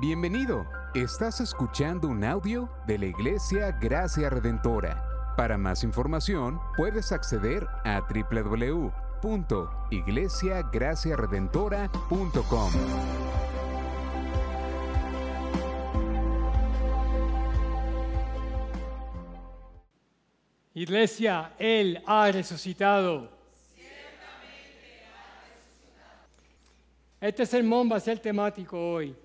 Bienvenido. Estás escuchando un audio de la Iglesia Gracia Redentora. Para más información, puedes acceder a www.iglesiagraciaredentora.com. Iglesia, Él ha resucitado. Este sermón va a ser temático hoy.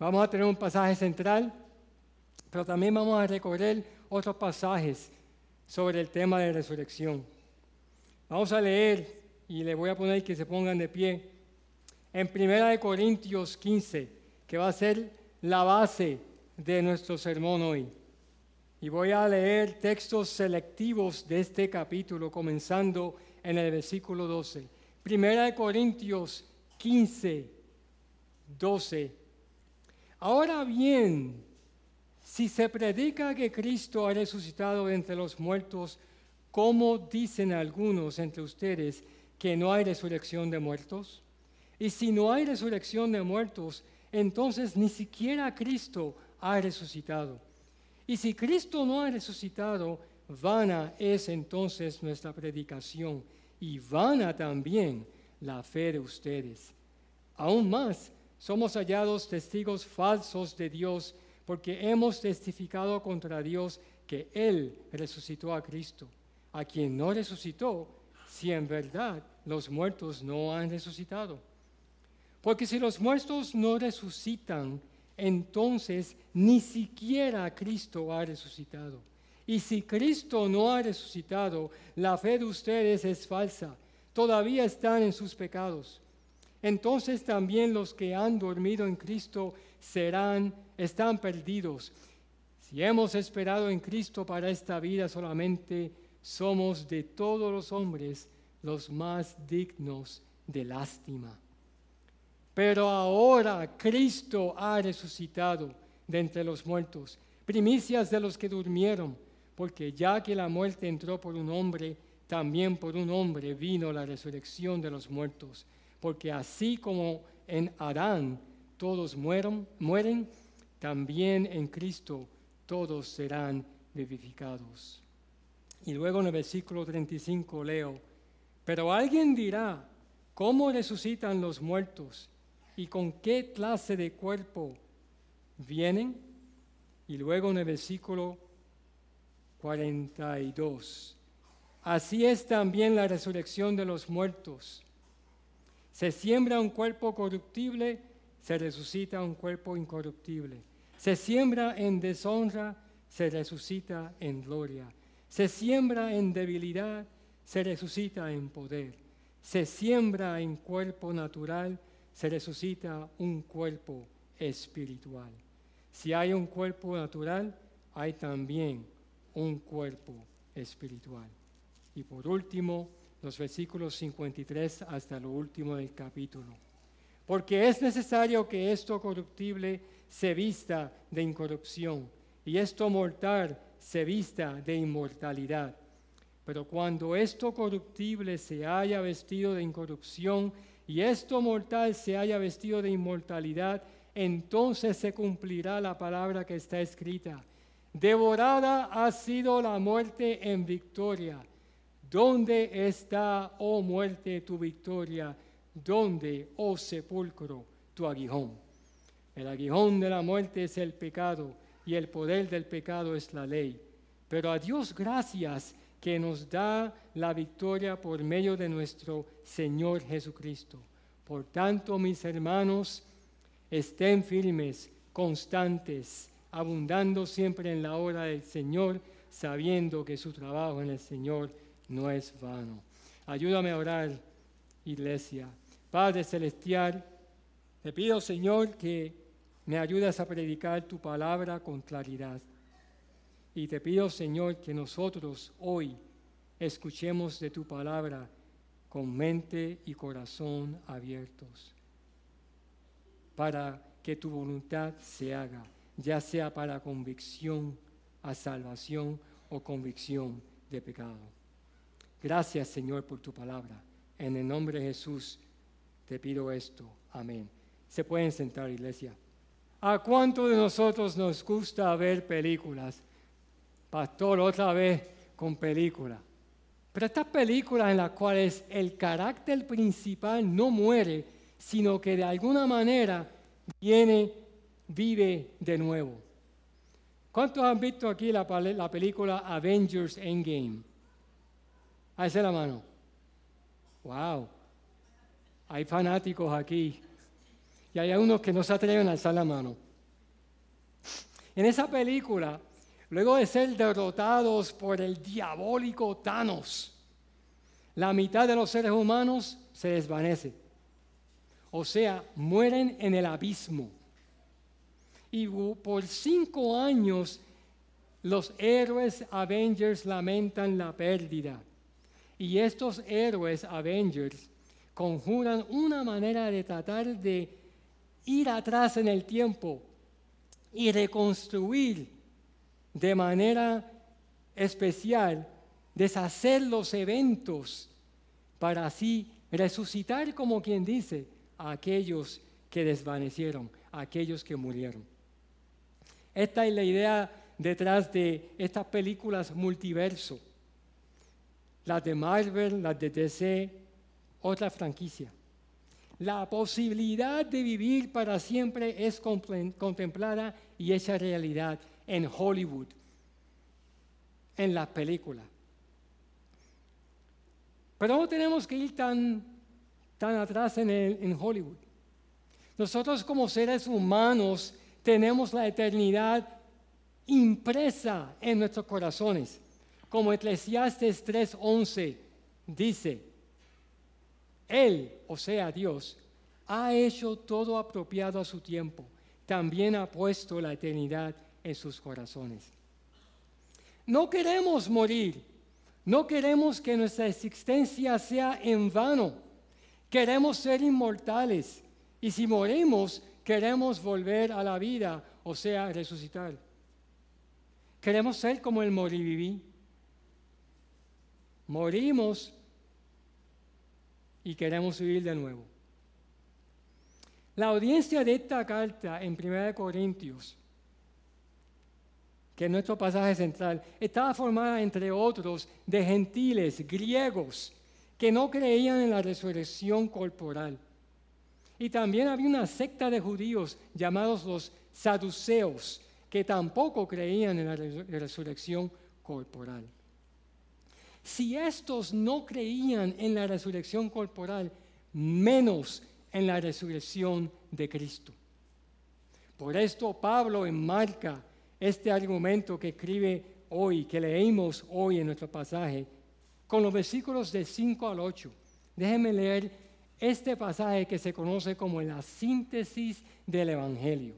Vamos a tener un pasaje central, pero también vamos a recorrer otros pasajes sobre el tema de resurrección. Vamos a leer y le voy a poner que se pongan de pie en Primera de Corintios 15, que va a ser la base de nuestro sermón hoy. Y voy a leer textos selectivos de este capítulo, comenzando en el versículo 12. Primera de Corintios 15, 12. Ahora bien, si se predica que Cristo ha resucitado entre los muertos, ¿cómo dicen algunos entre ustedes que no hay resurrección de muertos? Y si no hay resurrección de muertos, entonces ni siquiera Cristo ha resucitado. Y si Cristo no ha resucitado, vana es entonces nuestra predicación y vana también la fe de ustedes. Aún más, somos hallados testigos falsos de Dios porque hemos testificado contra Dios que Él resucitó a Cristo, a quien no resucitó, si en verdad los muertos no han resucitado. Porque si los muertos no resucitan, entonces ni siquiera Cristo ha resucitado. Y si Cristo no ha resucitado, la fe de ustedes es falsa. Todavía están en sus pecados. Entonces también los que han dormido en Cristo serán, están perdidos. Si hemos esperado en Cristo para esta vida solamente, somos de todos los hombres los más dignos de lástima. Pero ahora Cristo ha resucitado de entre los muertos, primicias de los que durmieron, porque ya que la muerte entró por un hombre, también por un hombre vino la resurrección de los muertos. Porque así como en Adán todos mueren, mueren, también en Cristo todos serán vivificados. Y luego en el versículo 35 leo, pero alguien dirá, ¿cómo resucitan los muertos? y con qué clase de cuerpo vienen. Y luego en el versículo 42. Así es también la resurrección de los muertos. Se siembra un cuerpo corruptible, se resucita un cuerpo incorruptible. Se siembra en deshonra, se resucita en gloria. Se siembra en debilidad, se resucita en poder. Se siembra en cuerpo natural, se resucita un cuerpo espiritual. Si hay un cuerpo natural, hay también un cuerpo espiritual. Y por último, los versículos 53 hasta lo último del capítulo. Porque es necesario que esto corruptible se vista de incorrupción y esto mortal se vista de inmortalidad. Pero cuando esto corruptible se haya vestido de incorrupción y esto mortal se haya vestido de inmortalidad, entonces se cumplirá la palabra que está escrita. Devorada ha sido la muerte en victoria. ¿Dónde está, oh muerte, tu victoria? ¿Dónde, oh sepulcro, tu aguijón? El aguijón de la muerte es el pecado y el poder del pecado es la ley. Pero a Dios gracias que nos da la victoria por medio de nuestro Señor Jesucristo. Por tanto, mis hermanos, estén firmes, constantes, abundando siempre en la hora del Señor, sabiendo que su trabajo en el Señor no es vano. Ayúdame a orar, iglesia. Padre Celestial, te pido, Señor, que me ayudes a predicar tu palabra con claridad. Y te pido, Señor, que nosotros hoy escuchemos de tu palabra con mente y corazón abiertos, para que tu voluntad se haga, ya sea para convicción a salvación o convicción de pecado. Gracias, Señor, por tu palabra. En el nombre de Jesús te pido esto. Amén. Se pueden sentar, iglesia. ¿A cuánto de nosotros nos gusta ver películas? Pastor, otra vez con películas. Pero estas películas en las cuales el carácter principal no muere, sino que de alguna manera viene, vive de nuevo. ¿Cuántos han visto aquí la, la película Avengers Endgame? Hace la mano. Wow. Hay fanáticos aquí. Y hay unos que no se atreven a alzar la mano. En esa película, luego de ser derrotados por el diabólico Thanos, la mitad de los seres humanos se desvanece. O sea, mueren en el abismo. Y por cinco años los héroes Avengers lamentan la pérdida. Y estos héroes Avengers conjuran una manera de tratar de ir atrás en el tiempo y reconstruir de manera especial, deshacer los eventos para así resucitar como quien dice a aquellos que desvanecieron, a aquellos que murieron. Esta es la idea detrás de estas películas multiverso, las de Marvel, las de DC, otra franquicia. La posibilidad de vivir para siempre es contemplada y hecha realidad en Hollywood, en las películas. Pero no tenemos que ir tan, tan atrás en, en Hollywood. Nosotros como seres humanos tenemos la eternidad impresa en nuestros corazones. Como Eclesiastes 3:11 dice, él, o sea Dios, ha hecho todo apropiado a su tiempo. También ha puesto la eternidad en sus corazones. No queremos morir. No queremos que nuestra existencia sea en vano. Queremos ser inmortales. Y si morimos, queremos volver a la vida, o sea, resucitar. Queremos ser como el moriviví. Morimos y queremos vivir de nuevo. La audiencia de esta carta en 1 Corintios, que es nuestro pasaje central, estaba formada, entre otros, de gentiles, griegos, que no creían en la resurrección corporal. Y también había una secta de judíos llamados los saduceos, que tampoco creían en la resurrección corporal. Si estos no creían en la resurrección corporal, menos en la resurrección de Cristo. Por esto Pablo enmarca este argumento que escribe hoy, que leímos hoy en nuestro pasaje, con los versículos de 5 al 8. Déjenme leer este pasaje que se conoce como la síntesis del Evangelio.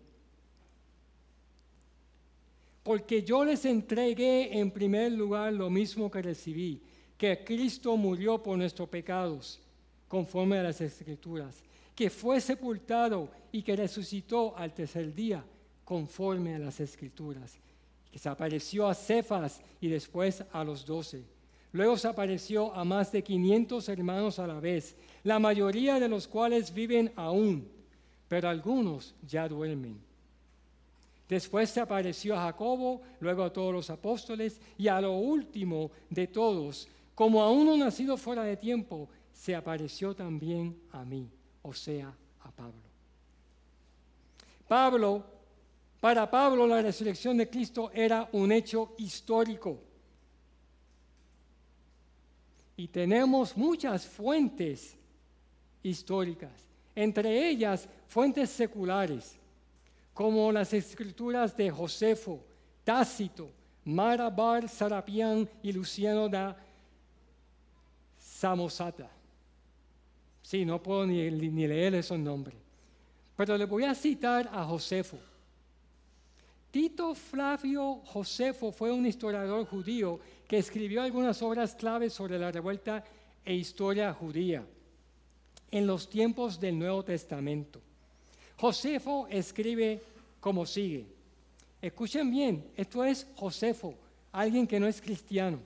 Porque yo les entregué en primer lugar lo mismo que recibí, que Cristo murió por nuestros pecados, conforme a las Escrituras, que fue sepultado y que resucitó al tercer día, conforme a las Escrituras, que se apareció a Cefas y después a los doce. Luego se apareció a más de 500 hermanos a la vez, la mayoría de los cuales viven aún, pero algunos ya duermen. Después se apareció a Jacobo, luego a todos los apóstoles y a lo último de todos, como a uno nacido fuera de tiempo, se apareció también a mí, o sea, a Pablo. Pablo, para Pablo la resurrección de Cristo era un hecho histórico. Y tenemos muchas fuentes históricas, entre ellas fuentes seculares como las escrituras de Josefo, Tácito, Marabar, Sarapián y Luciano da Samosata. Sí, no puedo ni, ni leer esos nombres. Pero le voy a citar a Josefo. Tito Flavio Josefo fue un historiador judío que escribió algunas obras claves sobre la revuelta e historia judía en los tiempos del Nuevo Testamento. Josefo escribe como sigue. Escuchen bien, esto es Josefo, alguien que no es cristiano.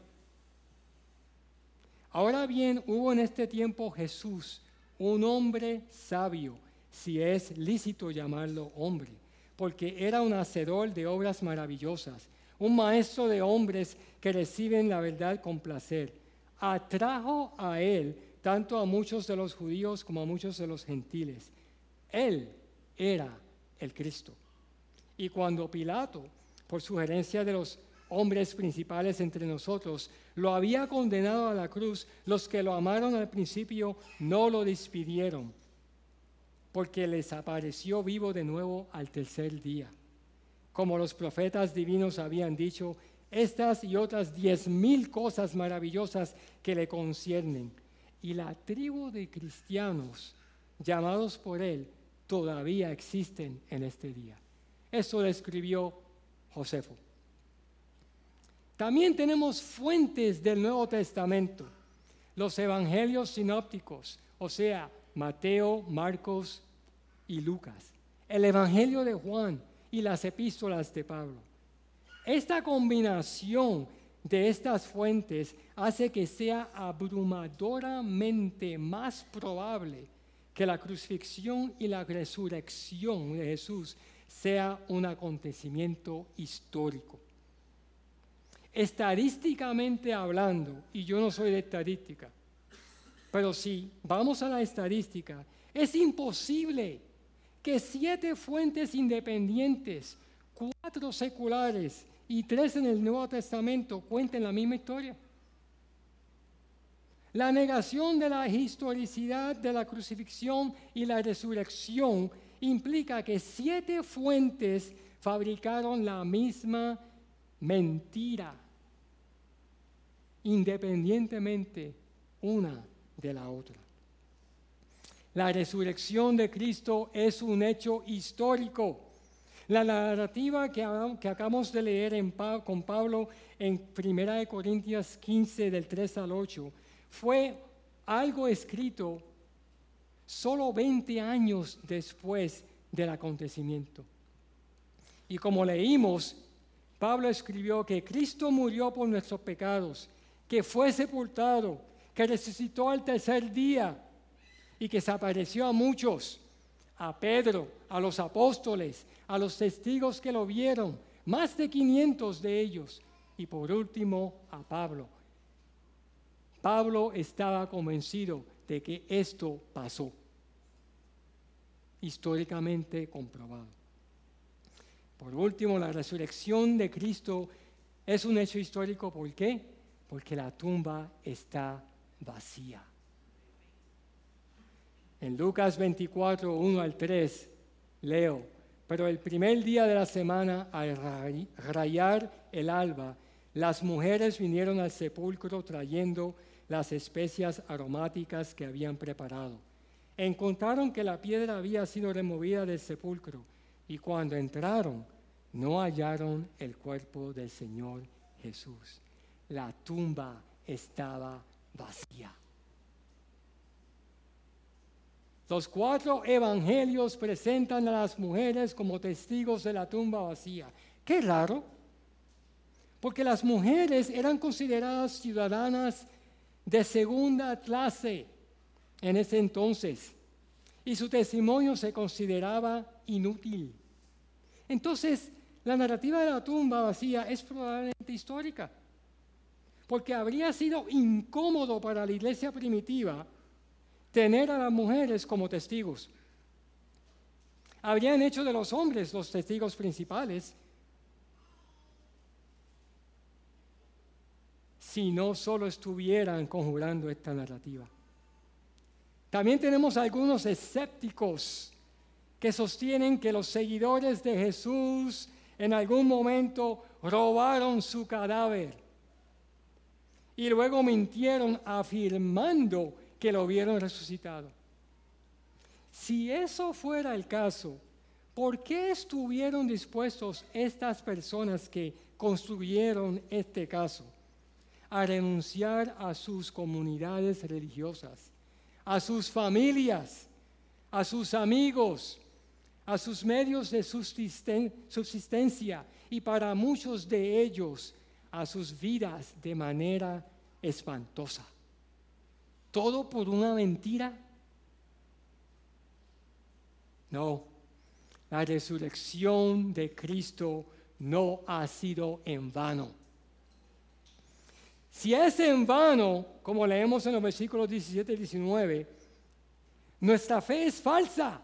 Ahora bien, hubo en este tiempo Jesús, un hombre sabio, si es lícito llamarlo hombre, porque era un hacedor de obras maravillosas, un maestro de hombres que reciben la verdad con placer. Atrajo a él tanto a muchos de los judíos como a muchos de los gentiles. Él era el Cristo. Y cuando Pilato, por sugerencia de los hombres principales entre nosotros, lo había condenado a la cruz, los que lo amaron al principio no lo despidieron, porque les apareció vivo de nuevo al tercer día. Como los profetas divinos habían dicho, estas y otras diez mil cosas maravillosas que le conciernen. Y la tribu de cristianos llamados por él todavía existen en este día. Eso lo escribió Josefo. También tenemos fuentes del Nuevo Testamento, los evangelios sinópticos, o sea, Mateo, Marcos y Lucas, el Evangelio de Juan y las epístolas de Pablo. Esta combinación de estas fuentes hace que sea abrumadoramente más probable que la crucifixión y la resurrección de Jesús sea un acontecimiento histórico. Estadísticamente hablando, y yo no soy de estadística, pero si vamos a la estadística, es imposible que siete fuentes independientes, cuatro seculares y tres en el Nuevo Testamento cuenten la misma historia. La negación de la historicidad de la crucifixión y la resurrección implica que siete fuentes fabricaron la misma mentira independientemente una de la otra. La resurrección de Cristo es un hecho histórico. La narrativa que, acabamos de leer con Pablo en 1 Corintios 15 del 3 al 8 fue algo escrito solo 20 años después del acontecimiento. Y como leímos, Pablo escribió que Cristo murió por nuestros pecados que fue sepultado, que resucitó al tercer día y que se apareció a muchos, a Pedro, a los apóstoles, a los testigos que lo vieron, más de 500 de ellos, y por último a Pablo. Pablo estaba convencido de que esto pasó, históricamente comprobado. Por último, la resurrección de Cristo es un hecho histórico, ¿por qué? porque la tumba está vacía. En Lucas 24, 1 al 3, leo, pero el primer día de la semana, al rayar el alba, las mujeres vinieron al sepulcro trayendo las especias aromáticas que habían preparado. Encontraron que la piedra había sido removida del sepulcro y cuando entraron no hallaron el cuerpo del Señor Jesús la tumba estaba vacía. Los cuatro evangelios presentan a las mujeres como testigos de la tumba vacía. Qué raro, porque las mujeres eran consideradas ciudadanas de segunda clase en ese entonces y su testimonio se consideraba inútil. Entonces, la narrativa de la tumba vacía es probablemente histórica porque habría sido incómodo para la iglesia primitiva tener a las mujeres como testigos. Habrían hecho de los hombres los testigos principales si no solo estuvieran conjurando esta narrativa. También tenemos algunos escépticos que sostienen que los seguidores de Jesús en algún momento robaron su cadáver y luego mintieron afirmando que lo vieron resucitado. Si eso fuera el caso, ¿por qué estuvieron dispuestos estas personas que construyeron este caso a renunciar a sus comunidades religiosas, a sus familias, a sus amigos, a sus medios de subsistencia y para muchos de ellos a sus vidas de manera espantosa. ¿Todo por una mentira? No. La resurrección de Cristo no ha sido en vano. Si es en vano, como leemos en los versículos 17 y 19, nuestra fe es falsa.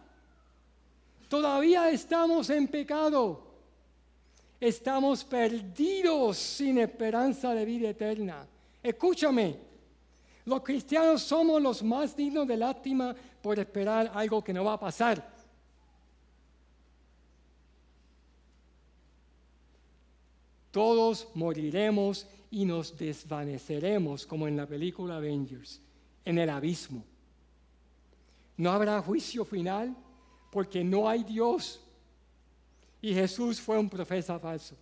Todavía estamos en pecado. Estamos perdidos sin esperanza de vida eterna. Escúchame, los cristianos somos los más dignos de lástima por esperar algo que no va a pasar. Todos moriremos y nos desvaneceremos como en la película Avengers, en el abismo. No habrá juicio final porque no hay Dios. Y Jesús fue un profeta falso.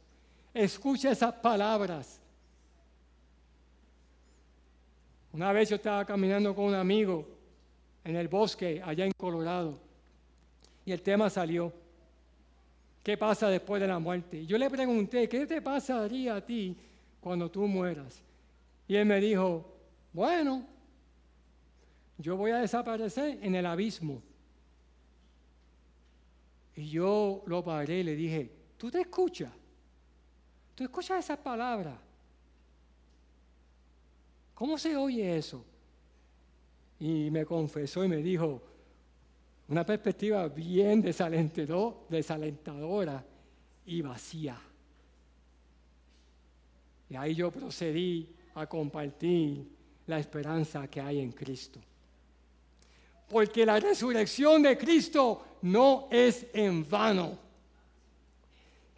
Escucha esas palabras. Una vez yo estaba caminando con un amigo en el bosque allá en Colorado y el tema salió. ¿Qué pasa después de la muerte? yo le pregunté, ¿qué te pasaría a ti cuando tú mueras? Y él me dijo, bueno, yo voy a desaparecer en el abismo. Y yo lo paré y le dije, ¿tú te escuchas? ¿Tú escuchas esa palabra? ¿Cómo se oye eso? Y me confesó y me dijo, una perspectiva bien desalentadora y vacía. Y ahí yo procedí a compartir la esperanza que hay en Cristo. Porque la resurrección de Cristo no es en vano.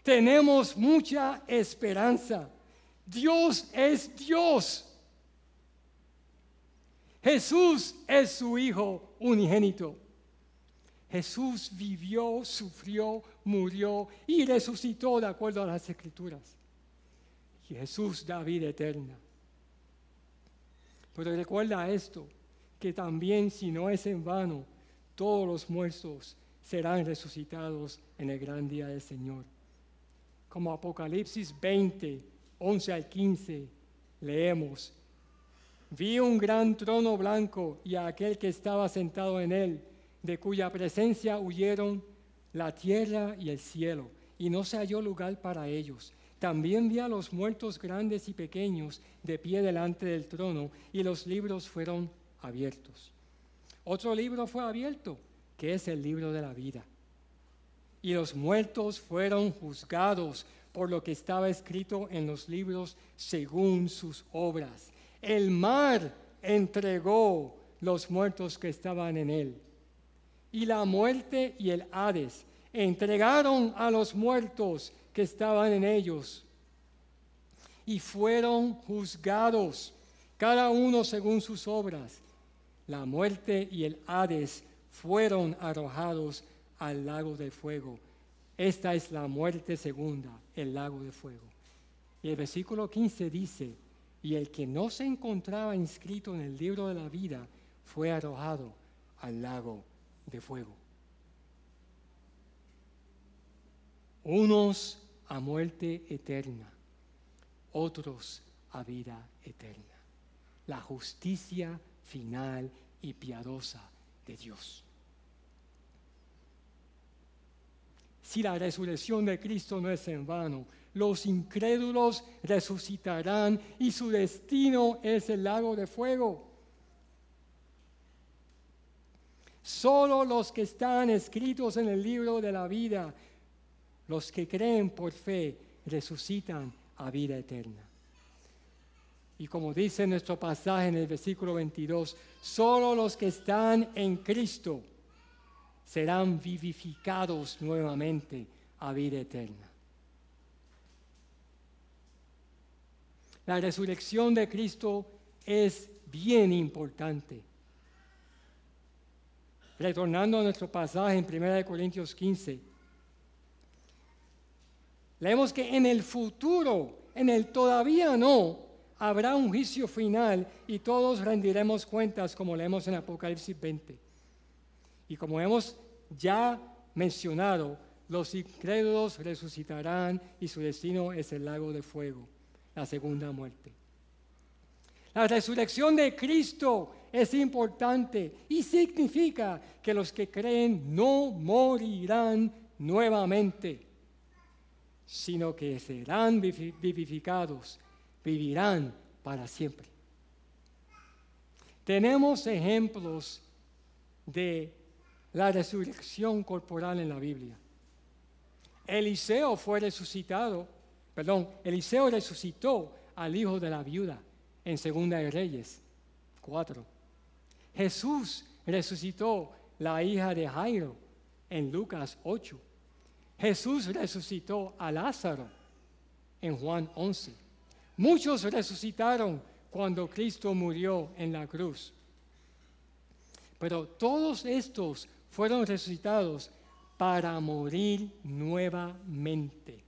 Tenemos mucha esperanza. Dios es Dios. Jesús es su Hijo unigénito. Jesús vivió, sufrió, murió y resucitó de acuerdo a las escrituras. Jesús da vida eterna. Pero recuerda esto, que también si no es en vano, todos los muertos serán resucitados en el gran día del Señor. Como Apocalipsis 20, 11 al 15, leemos, vi un gran trono blanco y a aquel que estaba sentado en él de cuya presencia huyeron la tierra y el cielo, y no se halló lugar para ellos. También vi a los muertos grandes y pequeños de pie delante del trono, y los libros fueron abiertos. Otro libro fue abierto, que es el libro de la vida. Y los muertos fueron juzgados por lo que estaba escrito en los libros según sus obras. El mar entregó los muertos que estaban en él y la muerte y el Hades entregaron a los muertos que estaban en ellos y fueron juzgados, cada uno según sus obras. La muerte y el Hades fueron arrojados al lago de fuego. Esta es la muerte segunda, el lago de fuego. Y el versículo 15 dice, y el que no se encontraba inscrito en el libro de la vida fue arrojado al lago de fuego. Unos a muerte eterna, otros a vida eterna. La justicia final y piadosa de Dios. Si la resurrección de Cristo no es en vano, los incrédulos resucitarán y su destino es el lago de fuego. Solo los que están escritos en el libro de la vida, los que creen por fe, resucitan a vida eterna. Y como dice nuestro pasaje en el versículo 22, solo los que están en Cristo serán vivificados nuevamente a vida eterna. La resurrección de Cristo es bien importante. Retornando a nuestro pasaje en 1 Corintios 15, leemos que en el futuro, en el todavía no, habrá un juicio final y todos rendiremos cuentas como leemos en Apocalipsis 20. Y como hemos ya mencionado, los incrédulos resucitarán y su destino es el lago de fuego, la segunda muerte. La resurrección de Cristo es importante y significa que los que creen no morirán nuevamente, sino que serán vivificados, vivirán para siempre. Tenemos ejemplos de la resurrección corporal en la Biblia. Eliseo fue resucitado, perdón, Eliseo resucitó al hijo de la viuda en Segunda de Reyes 4. Jesús resucitó la hija de Jairo en Lucas 8. Jesús resucitó a Lázaro en Juan 11. Muchos resucitaron cuando Cristo murió en la cruz. Pero todos estos fueron resucitados para morir nuevamente.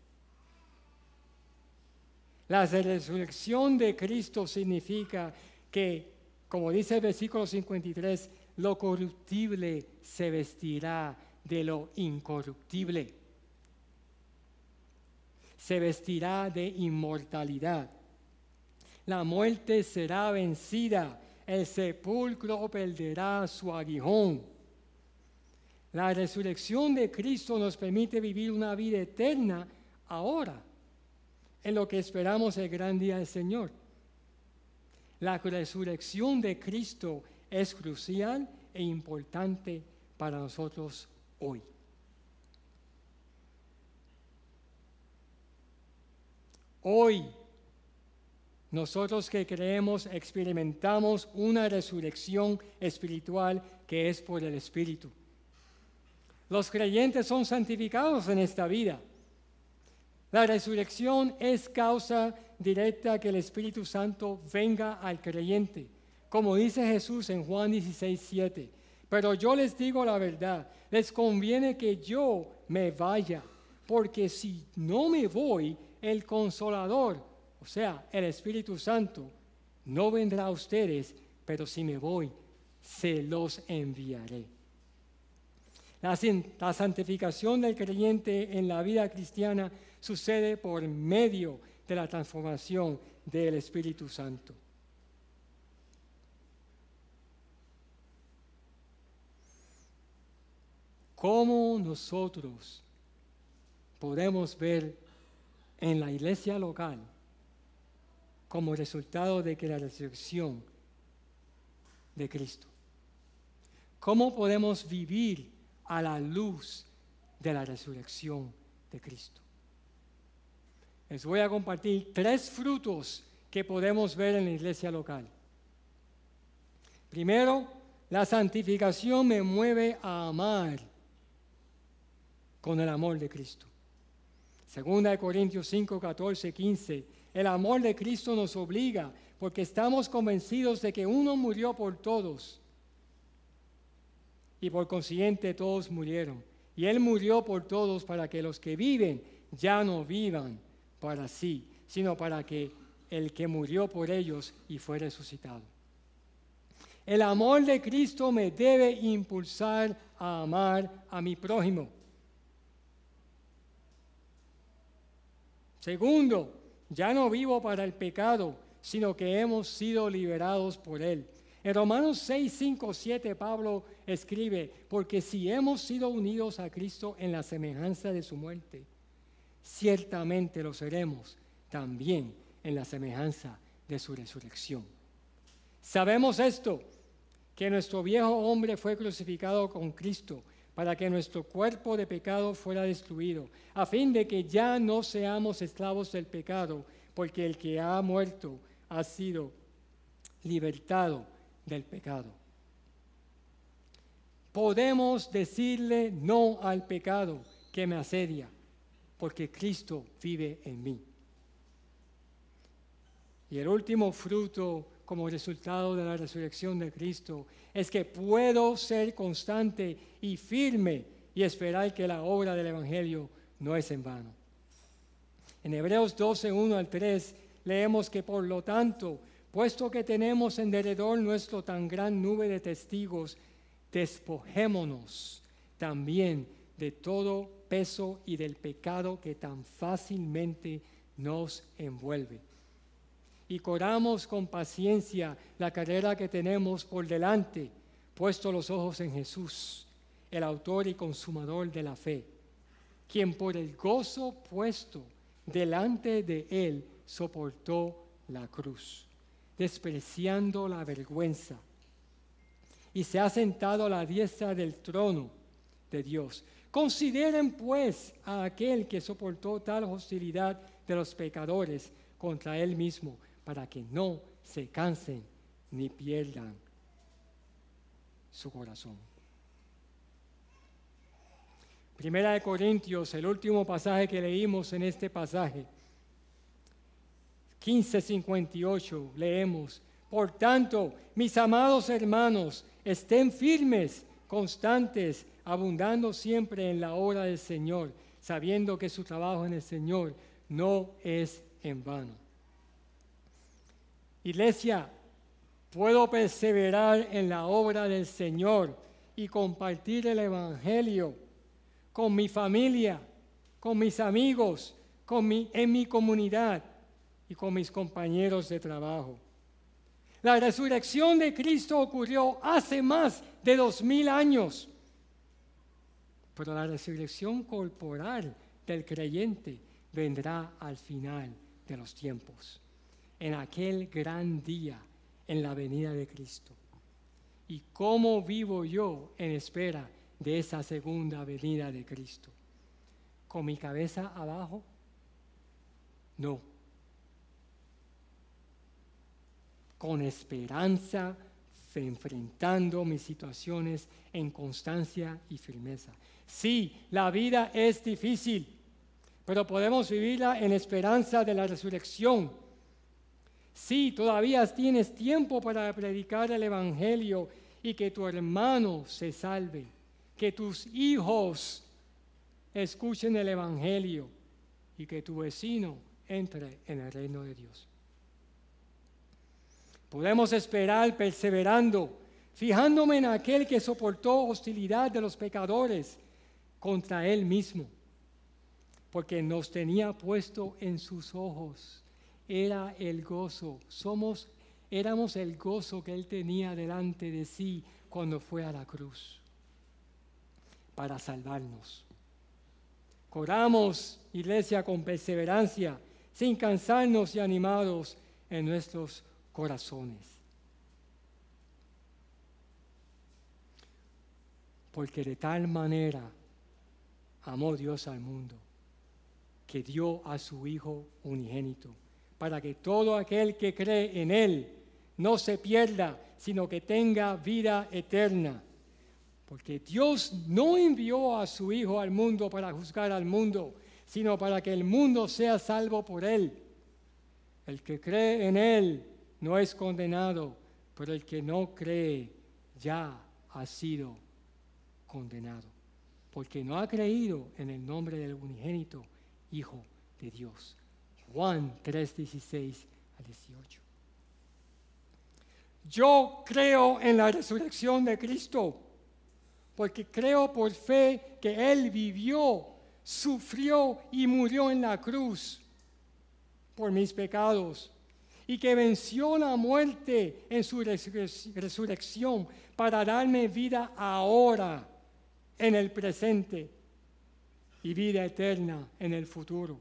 La resurrección de Cristo significa que, como dice el versículo 53, lo corruptible se vestirá de lo incorruptible. Se vestirá de inmortalidad. La muerte será vencida. El sepulcro perderá su aguijón. La resurrección de Cristo nos permite vivir una vida eterna ahora en lo que esperamos el gran día del Señor. La resurrección de Cristo es crucial e importante para nosotros hoy. Hoy, nosotros que creemos experimentamos una resurrección espiritual que es por el Espíritu. Los creyentes son santificados en esta vida la resurrección es causa directa que el Espíritu Santo venga al creyente, como dice Jesús en Juan 16, 7. Pero yo les digo la verdad, les conviene que yo me vaya, porque si no me voy, el consolador, o sea, el Espíritu Santo, no vendrá a ustedes, pero si me voy, se los enviaré. La, santificación del creyente en la vida cristiana sucede por medio de la transformación del Espíritu Santo. ¿Cómo nosotros podemos ver en la iglesia local como resultado de que la resurrección de Cristo? ¿Cómo podemos vivir a la luz de la resurrección de Cristo? Les voy a compartir tres frutos que podemos ver en la iglesia local. Primero, la santificación me mueve a amar con el amor de Cristo. Segunda de Corintios 5, 14, 15. El amor de Cristo nos obliga porque estamos convencidos de que uno murió por todos y por consiguiente todos murieron. Y Él murió por todos para que los que viven ya no vivan para sí, sino para que el que murió por ellos y fue resucitado. El amor de Cristo me debe impulsar a amar a mi prójimo. Segundo, ya no vivo para el pecado, sino que hemos sido liberados por él. En Romanos 6, 5, 7 Pablo escribe, porque si hemos sido unidos a Cristo en la semejanza de su muerte, ciertamente lo seremos también en la semejanza de su resurrección. Sabemos esto, que nuestro viejo hombre fue crucificado con Cristo para que nuestro cuerpo de pecado fuera destruido, a fin de que ya no seamos esclavos del pecado, porque el que ha muerto ha sido libertado del pecado. Podemos decirle no al pecado que me asedia porque Cristo vive en mí. Y el último fruto como resultado de la resurrección de Cristo es que puedo ser constante y firme y esperar que la obra del Evangelio no es en vano. En Hebreos 12, 1 al 3 leemos que por lo tanto, puesto que tenemos en derredor nuestro tan gran nube de testigos, despojémonos también de todo peso y del pecado que tan fácilmente nos envuelve. Y coramos con paciencia la carrera que tenemos por delante, puesto los ojos en Jesús, el autor y consumador de la fe, quien por el gozo puesto delante de él soportó la cruz, despreciando la vergüenza, y se ha sentado a la diestra del trono de Dios. Consideren pues a aquel que soportó tal hostilidad de los pecadores contra él mismo, para que no se cansen ni pierdan su corazón. Primera de Corintios, el último pasaje que leímos en este pasaje. 15:58 leemos, por tanto, mis amados hermanos, estén firmes, constantes, abundando siempre en la obra del Señor, sabiendo que su trabajo en el Señor no es en vano. Iglesia, puedo perseverar en la obra del Señor y compartir el Evangelio con mi familia, con mis amigos, en mi comunidad y con mis compañeros de trabajo. La resurrección de Cristo ocurrió hace más de dos mil años, pero la resurrección corporal del creyente vendrá al final de los tiempos, en aquel gran día, en la venida de Cristo. ¿Y cómo vivo yo en espera de esa segunda venida de Cristo. ¿Con mi cabeza abajo? No. Con esperanza, enfrentando mis situaciones en constancia y firmeza. Sí, la vida es difícil, pero podemos vivirla en esperanza de la resurrección. Sí, todavía tienes tiempo para predicar el Evangelio y que tu hermano se salve que tus hijos escuchen el Evangelio y que tu vecino entre en el reino de Dios. Podemos esperar perseverando, fijándome en aquel que soportó hostilidad de los pecadores contra él mismo, porque nos tenía puesto en sus ojos. Era el gozo, somos, éramos el gozo que él tenía delante de sí cuando fue a la cruz para salvarnos. Coramos, iglesia, con perseverancia, sin cansarnos y animados en nuestros corazones. Porque de tal manera amó Dios al mundo, que dio a su Hijo unigénito, para que todo aquel que cree en Él no se pierda, sino que tenga vida eterna. Porque Dios no envió a su Hijo al mundo para juzgar al mundo, sino para que el mundo sea salvo por Él. El que cree en Él no es condenado, pero el que no cree ya ha sido condenado, porque no ha creído en el nombre del unigénito Hijo de Dios. Juan 3:16 a 18. Yo creo en la resurrección de Cristo porque creo por fe que Él vivió, sufrió y murió en la cruz por mis pecados y que venció la muerte en su resurrección para darme vida ahora, en el presente, y vida eterna en el futuro.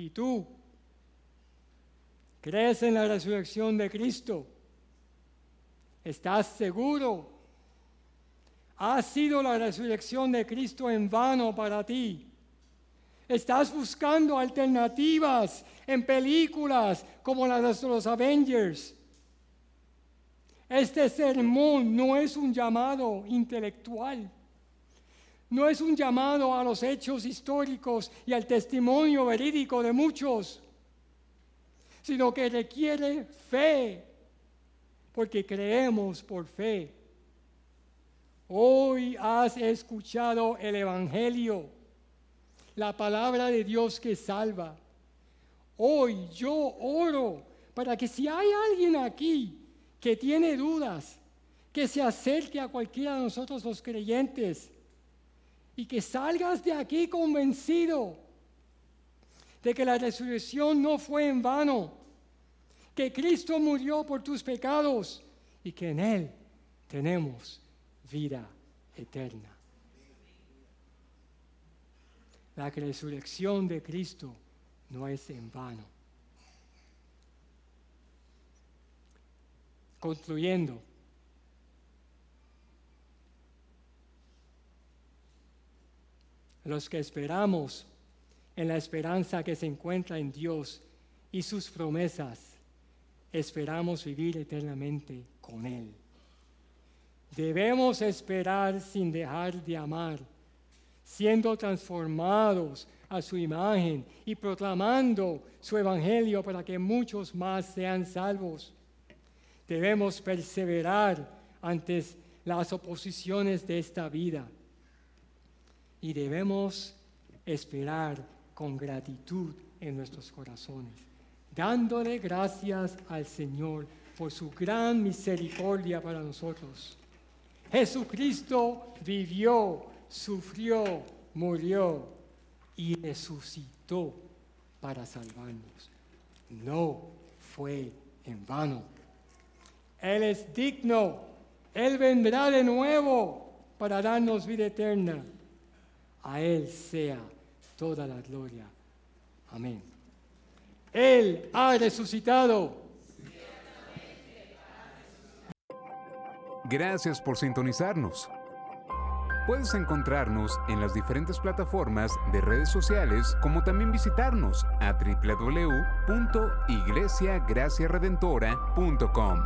¿Y tú? ¿Crees en la resurrección de Cristo? ¿Estás seguro ¿Ha sido la resurrección de Cristo en vano para ti? ¿Estás buscando alternativas en películas como las de los Avengers? Este sermón no es un llamado intelectual, no es un llamado a los hechos históricos y al testimonio verídico de muchos, sino que requiere fe, porque creemos por fe Hoy has escuchado el Evangelio, la palabra de Dios que salva. Hoy yo oro para que si hay alguien aquí que tiene dudas, que se acerque a cualquiera de nosotros los creyentes y que salgas de aquí convencido de que la resurrección no fue en vano, que Cristo murió por tus pecados y que en Él tenemos vida eterna. la resurrección de Cristo no es en vano. Concluyendo, los que esperamos en la esperanza que se encuentra en Dios y sus promesas, esperamos vivir eternamente con Él. Debemos esperar sin dejar de amar, siendo transformados a su imagen y proclamando su evangelio para que muchos más sean salvos. Debemos perseverar ante las oposiciones de esta vida y debemos esperar con gratitud en nuestros corazones, dándole gracias al Señor por su gran misericordia para nosotros. Jesucristo vivió, sufrió, murió y resucitó para salvarnos. No fue en vano. Él es digno. Él vendrá de nuevo para darnos vida eterna. A Él sea toda la gloria. Amén. Él ha resucitado. Gracias por sintonizarnos. Puedes encontrarnos en las diferentes plataformas de redes sociales, como también visitarnos a www.iglesiagraciaredentora.com.